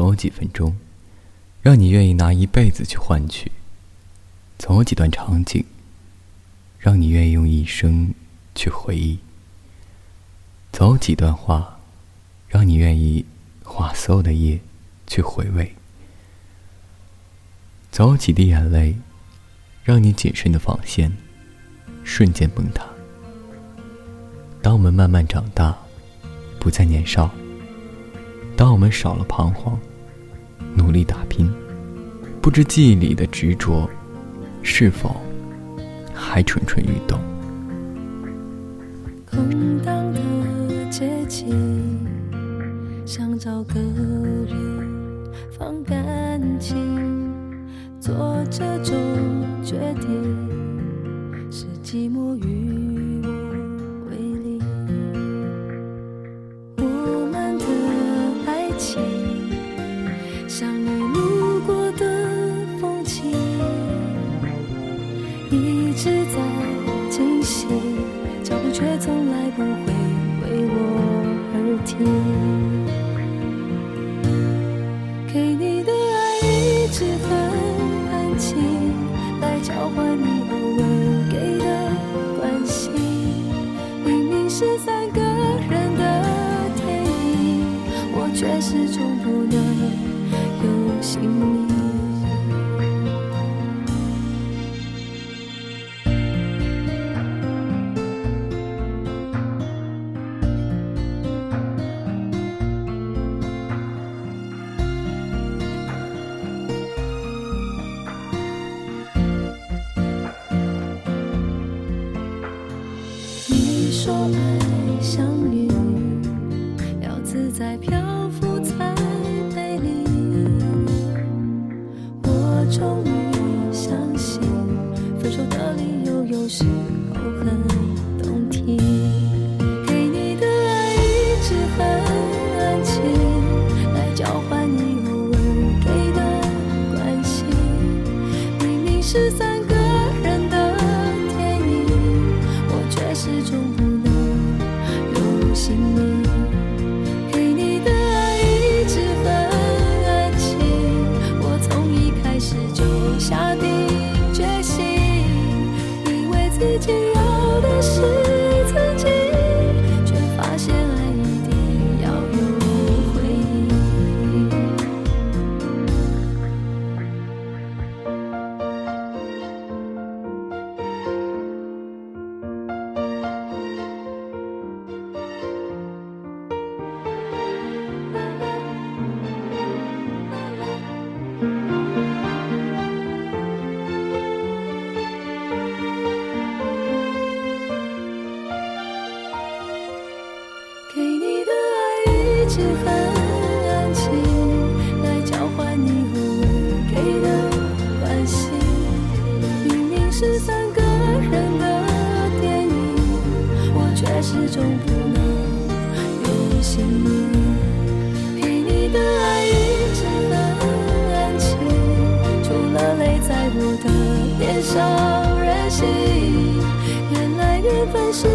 总有几分钟，让你愿意拿一辈子去换取；总有几段场景，让你愿意用一生去回忆；总有几段话，让你愿意花所有的夜去回味；总有几滴眼泪，让你谨慎的防线瞬间崩塌。当我们慢慢长大，不再年少；当我们少了彷徨，努力打拼，不知记忆里的执着，是否还蠢蠢欲动？空荡的街景，想找个人放感情，做这种决定，是寂寞与。你路过的风景一直在进行脚步却从来不会为我而停给你的爱一直很安静来交换你偶尔给的关心。明明是三个人的天影我却始终不能心里。你。说爱像雨，要自在飘是三个人的电影，我却始终不。心里给一直很安静，来交换你偶尔给的关心。明明是三个人的电影，我却始终不能有姓名。给你的爱一直很安静，除了泪在我的脸上任性。原来缘分是